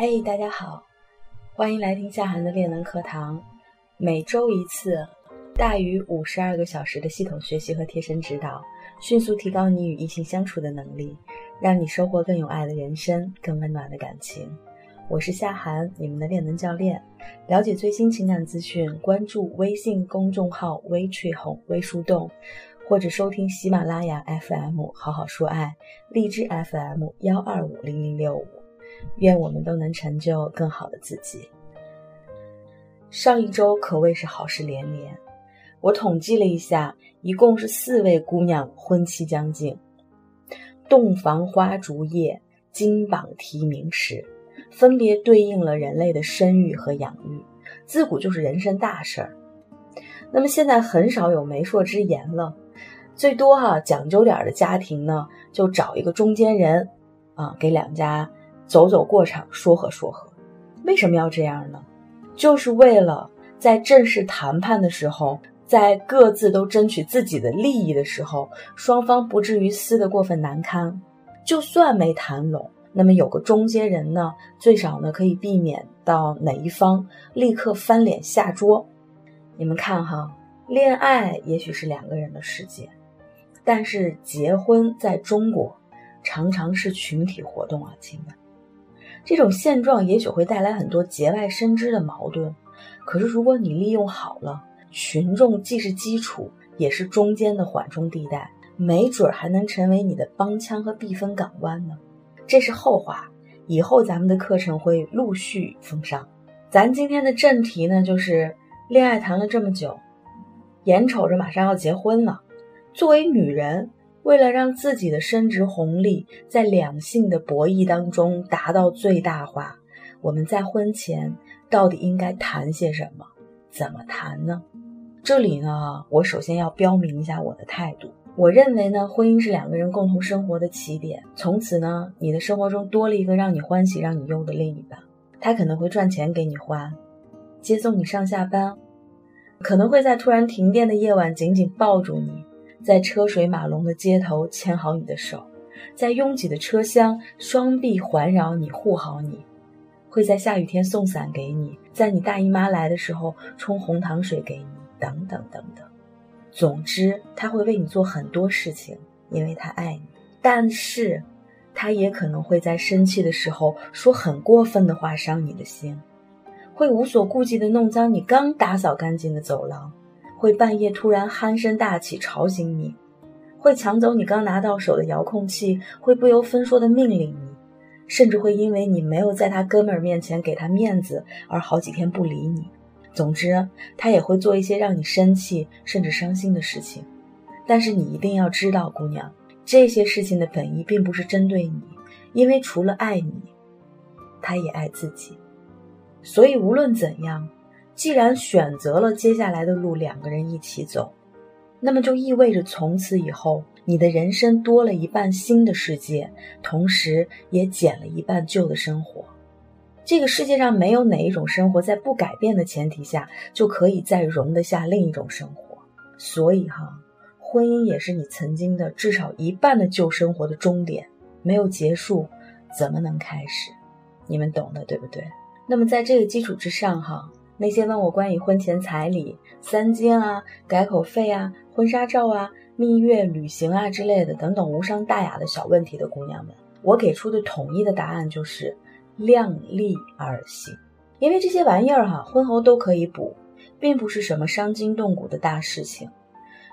嘿，大家好，欢迎来听夏涵的恋能课堂。每周一次，大于五十二个小时的系统学习和贴身指导，迅速提高你与异性相处的能力，让你收获更有爱的人生，更温暖的感情。我是夏涵，你们的恋能教练。了解最新情感资讯，关注微信公众号“微翠红微树洞”，或者收听喜马拉雅 FM“ 好好说爱”、荔枝 FM“ 幺二五零零六五”。愿我们都能成就更好的自己。上一周可谓是好事连连，我统计了一下，一共是四位姑娘婚期将近，洞房花烛夜，金榜题名时，分别对应了人类的生育和养育，自古就是人生大事儿。那么现在很少有媒妁之言了，最多哈讲究点的家庭呢，就找一个中间人，啊，给两家。走走过场，说和说和，为什么要这样呢？就是为了在正式谈判的时候，在各自都争取自己的利益的时候，双方不至于撕得过分难堪。就算没谈拢，那么有个中间人呢，最少呢可以避免到哪一方立刻翻脸下桌。你们看哈，恋爱也许是两个人的世界，但是结婚在中国常常是群体活动啊，亲们。这种现状也许会带来很多节外生枝的矛盾，可是如果你利用好了，群众既是基础，也是中间的缓冲地带，没准还能成为你的帮腔和避风港湾呢。这是后话，以后咱们的课程会陆续奉上。咱今天的正题呢，就是恋爱谈了这么久，眼瞅着马上要结婚了，作为女人。为了让自己的升值红利在两性的博弈当中达到最大化，我们在婚前到底应该谈些什么？怎么谈呢？这里呢，我首先要标明一下我的态度。我认为呢，婚姻是两个人共同生活的起点。从此呢，你的生活中多了一个让你欢喜、让你忧的另一半。他可能会赚钱给你花，接送你上下班，可能会在突然停电的夜晚紧紧抱住你。在车水马龙的街头牵好你的手，在拥挤的车厢双臂环绕你护好你，会在下雨天送伞给你，在你大姨妈来的时候冲红糖水给你，等等等等。总之，他会为你做很多事情，因为他爱你。但是，他也可能会在生气的时候说很过分的话，伤你的心，会无所顾忌的弄脏你刚打扫干净的走廊。会半夜突然鼾声大起吵醒你，会抢走你刚拿到手的遥控器，会不由分说的命令你，甚至会因为你没有在他哥们儿面前给他面子而好几天不理你。总之，他也会做一些让你生气甚至伤心的事情。但是你一定要知道，姑娘，这些事情的本意并不是针对你，因为除了爱你，他也爱自己。所以无论怎样。既然选择了接下来的路，两个人一起走，那么就意味着从此以后，你的人生多了一半新的世界，同时也减了一半旧的生活。这个世界上没有哪一种生活在不改变的前提下就可以再容得下另一种生活。所以哈，婚姻也是你曾经的至少一半的旧生活的终点，没有结束，怎么能开始？你们懂的，对不对？那么在这个基础之上，哈。那些问我关于婚前彩礼、三金啊、改口费啊、婚纱照啊、蜜月旅行啊之类的等等无伤大雅的小问题的姑娘们，我给出的统一的答案就是量力而行。因为这些玩意儿哈，婚后都可以补，并不是什么伤筋动骨的大事情。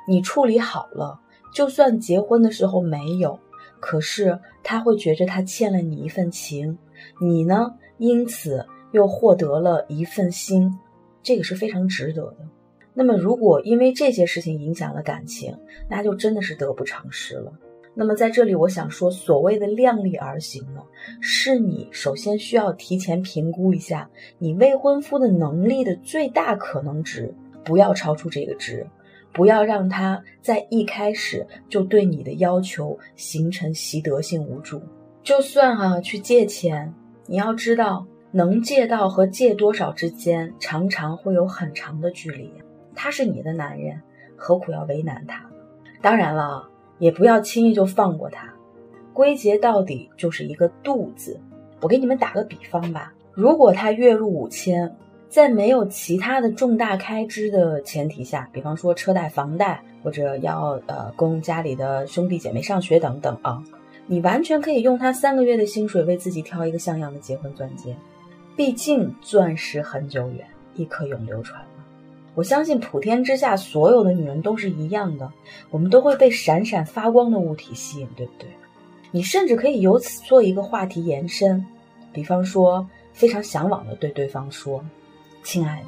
你处理好了，就算结婚的时候没有，可是他会觉着他欠了你一份情，你呢，因此。又获得了一份心，这个是非常值得的。那么，如果因为这些事情影响了感情，那就真的是得不偿失了。那么，在这里，我想说，所谓的量力而行呢，是你首先需要提前评估一下你未婚夫的能力的最大可能值，不要超出这个值，不要让他在一开始就对你的要求形成习得性无助。就算哈去借钱，你要知道。能借到和借多少之间，常常会有很长的距离。他是你的男人，何苦要为难他？当然了，也不要轻易就放过他。归结到底就是一个度字。我给你们打个比方吧，如果他月入五千，在没有其他的重大开支的前提下，比方说车贷、房贷，或者要呃供家里的兄弟姐妹上学等等啊，你完全可以用他三个月的薪水为自己挑一个像样的结婚钻戒。毕竟钻石很久远，一颗永流传嘛。我相信普天之下所有的女人都是一样的，我们都会被闪闪发光的物体吸引，对不对？你甚至可以由此做一个话题延伸，比方说非常向往的对对方说。亲爱的，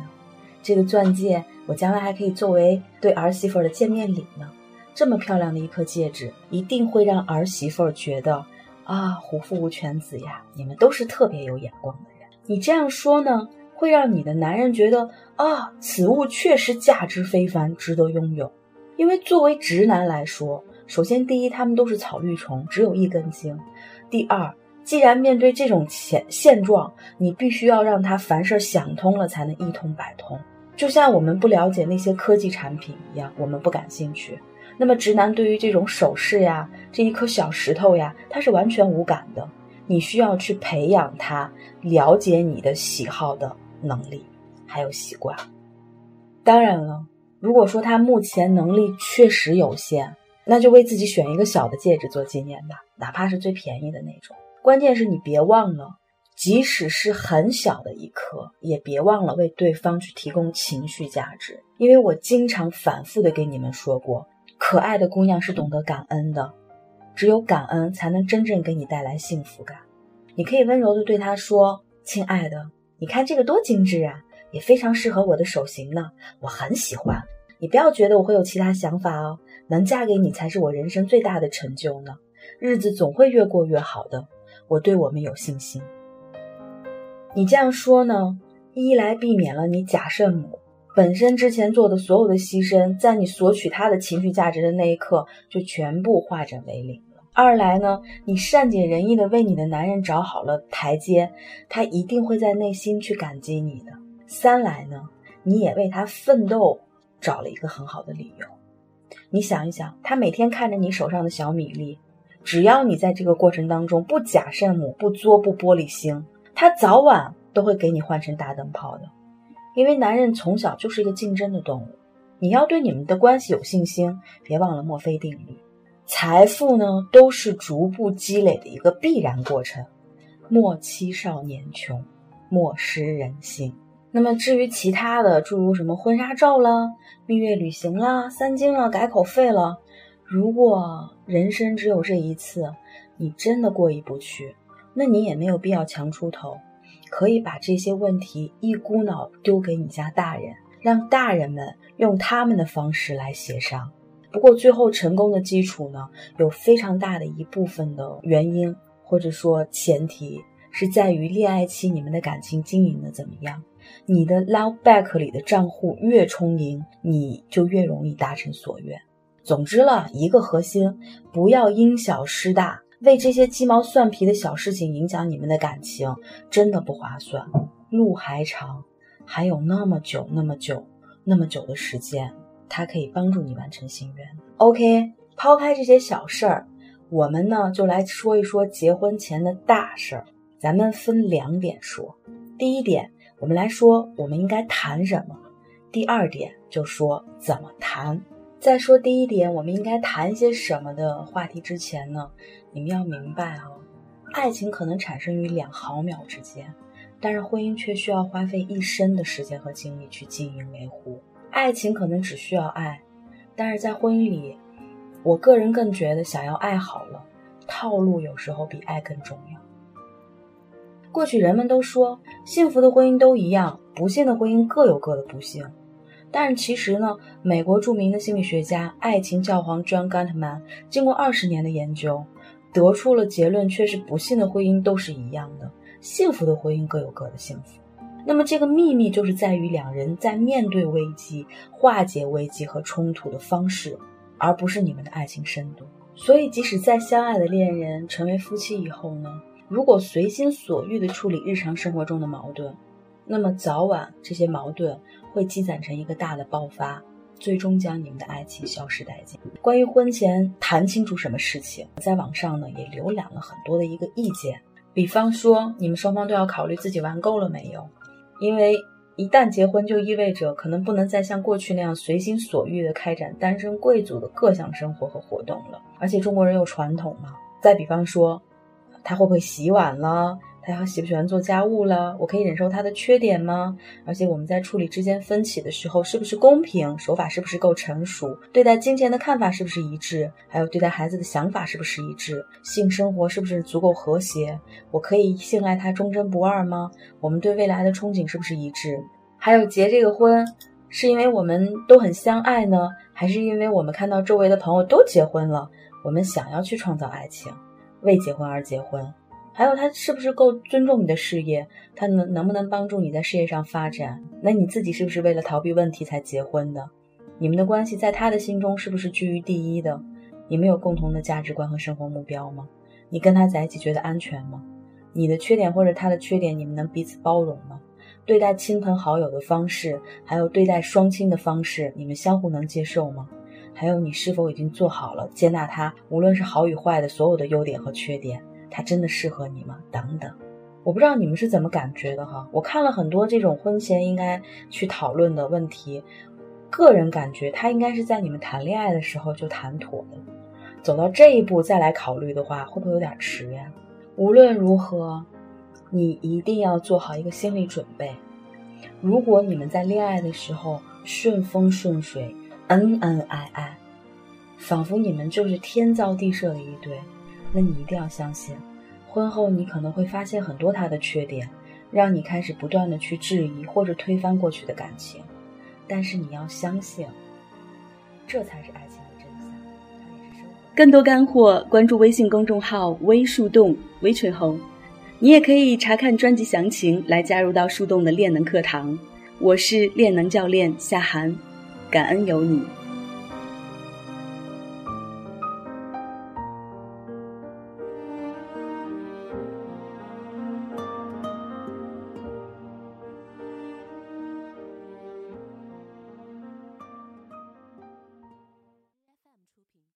这个钻戒我将来还可以作为对儿媳妇的见面礼呢。这么漂亮的一颗戒指，一定会让儿媳妇觉得啊，虎父无犬子呀，你们都是特别有眼光的。你这样说呢，会让你的男人觉得啊，此物确实价值非凡，值得拥有。因为作为直男来说，首先第一，他们都是草绿虫，只有一根筋；第二。既然面对这种现现状，你必须要让他凡事想通了，才能一通百通。就像我们不了解那些科技产品一样，我们不感兴趣。那么直男对于这种首饰呀，这一颗小石头呀，他是完全无感的。你需要去培养他了解你的喜好的能力，还有习惯。当然了，如果说他目前能力确实有限，那就为自己选一个小的戒指做纪念吧，哪怕是最便宜的那种。关键是你别忘了，即使是很小的一颗，也别忘了为对方去提供情绪价值。因为我经常反复的跟你们说过，可爱的姑娘是懂得感恩的，只有感恩才能真正给你带来幸福感。你可以温柔的对他说：“亲爱的，你看这个多精致啊，也非常适合我的手型呢，我很喜欢。你不要觉得我会有其他想法哦，能嫁给你才是我人生最大的成就呢，日子总会越过越好的。”我对我们有信心。你这样说呢，一来避免了你假圣母本身之前做的所有的牺牲，在你索取他的情绪价值的那一刻就全部化整为零；二来呢，你善解人意的为你的男人找好了台阶，他一定会在内心去感激你的；三来呢，你也为他奋斗找了一个很好的理由。你想一想，他每天看着你手上的小米粒。只要你在这个过程当中不假圣母、不作、不玻璃心，他早晚都会给你换成大灯泡的。因为男人从小就是一个竞争的动物，你要对你们的关系有信心，别忘了墨菲定律。财富呢，都是逐步积累的一个必然过程。莫欺少年穷，莫失人心。那么至于其他的，诸如什么婚纱照啦、蜜月旅行啦、三金了、改口费了。如果人生只有这一次，你真的过意不去，那你也没有必要强出头，可以把这些问题一股脑丢给你家大人，让大人们用他们的方式来协商。不过最后成功的基础呢，有非常大的一部分的原因或者说前提是在于恋爱期你们的感情经营的怎么样。你的 love back 里的账户越充盈，你就越容易达成所愿。总之了一个核心，不要因小失大，为这些鸡毛蒜皮的小事情影响你们的感情，真的不划算。路还长，还有那么久、那么久、那么久的时间，它可以帮助你完成心愿。OK，抛开这些小事儿，我们呢就来说一说结婚前的大事儿。咱们分两点说。第一点，我们来说我们应该谈什么；第二点，就说怎么谈。在说第一点，我们应该谈些什么的话题之前呢，你们要明白啊，爱情可能产生于两毫秒之间，但是婚姻却需要花费一生的时间和精力去经营维护。爱情可能只需要爱，但是在婚姻里，我个人更觉得想要爱好了，套路有时候比爱更重要。过去人们都说，幸福的婚姻都一样，不幸的婚姻各有各的不幸。但是其实呢，美国著名的心理学家、爱情教皇 John Gottman 经过二十年的研究，得出了结论：却是不幸的婚姻都是一样的，幸福的婚姻各有各的幸福。那么这个秘密就是在于两人在面对危机、化解危机和冲突的方式，而不是你们的爱情深度。所以，即使再相爱的恋人成为夫妻以后呢，如果随心所欲地处理日常生活中的矛盾，那么早晚这些矛盾会积攒成一个大的爆发，最终将你们的爱情消失殆尽。关于婚前谈清楚什么事情，在网上呢也浏览了很多的一个意见，比方说，你们双方都要考虑自己玩够了没有，因为一旦结婚，就意味着可能不能再像过去那样随心所欲地开展单身贵族的各项生活和活动了。而且中国人有传统嘛。再比方说，他会不会洗碗了？他喜不喜欢做家务了？我可以忍受他的缺点吗？而且我们在处理之间分歧的时候，是不是公平？手法是不是够成熟？对待金钱的看法是不是一致？还有对待孩子的想法是不是一致？性生活是不是足够和谐？我可以信赖他忠贞不二吗？我们对未来的憧憬是不是一致？还有结这个婚，是因为我们都很相爱呢，还是因为我们看到周围的朋友都结婚了，我们想要去创造爱情，为结婚而结婚？还有他是不是够尊重你的事业？他能能不能帮助你在事业上发展？那你自己是不是为了逃避问题才结婚的？你们的关系在他的心中是不是居于第一的？你们有共同的价值观和生活目标吗？你跟他在一起觉得安全吗？你的缺点或者他的缺点，你们能彼此包容吗？对待亲朋好友的方式，还有对待双亲的方式，你们相互能接受吗？还有你是否已经做好了接纳他，无论是好与坏的所有的优点和缺点？他真的适合你吗？等等，我不知道你们是怎么感觉的哈。我看了很多这种婚前应该去讨论的问题，个人感觉他应该是在你们谈恋爱的时候就谈妥的。走到这一步再来考虑的话，会不会有点迟呀？无论如何，你一定要做好一个心理准备。如果你们在恋爱的时候顺风顺水、恩恩爱爱，仿佛你们就是天造地设的一对。那你一定要相信，婚后你可能会发现很多他的缺点，让你开始不断的去质疑或者推翻过去的感情。但是你要相信，这才是爱情的真相，更多干货，关注微信公众号“微树洞微春红”，你也可以查看专辑详情来加入到树洞的练能课堂。我是练能教练夏涵，感恩有你。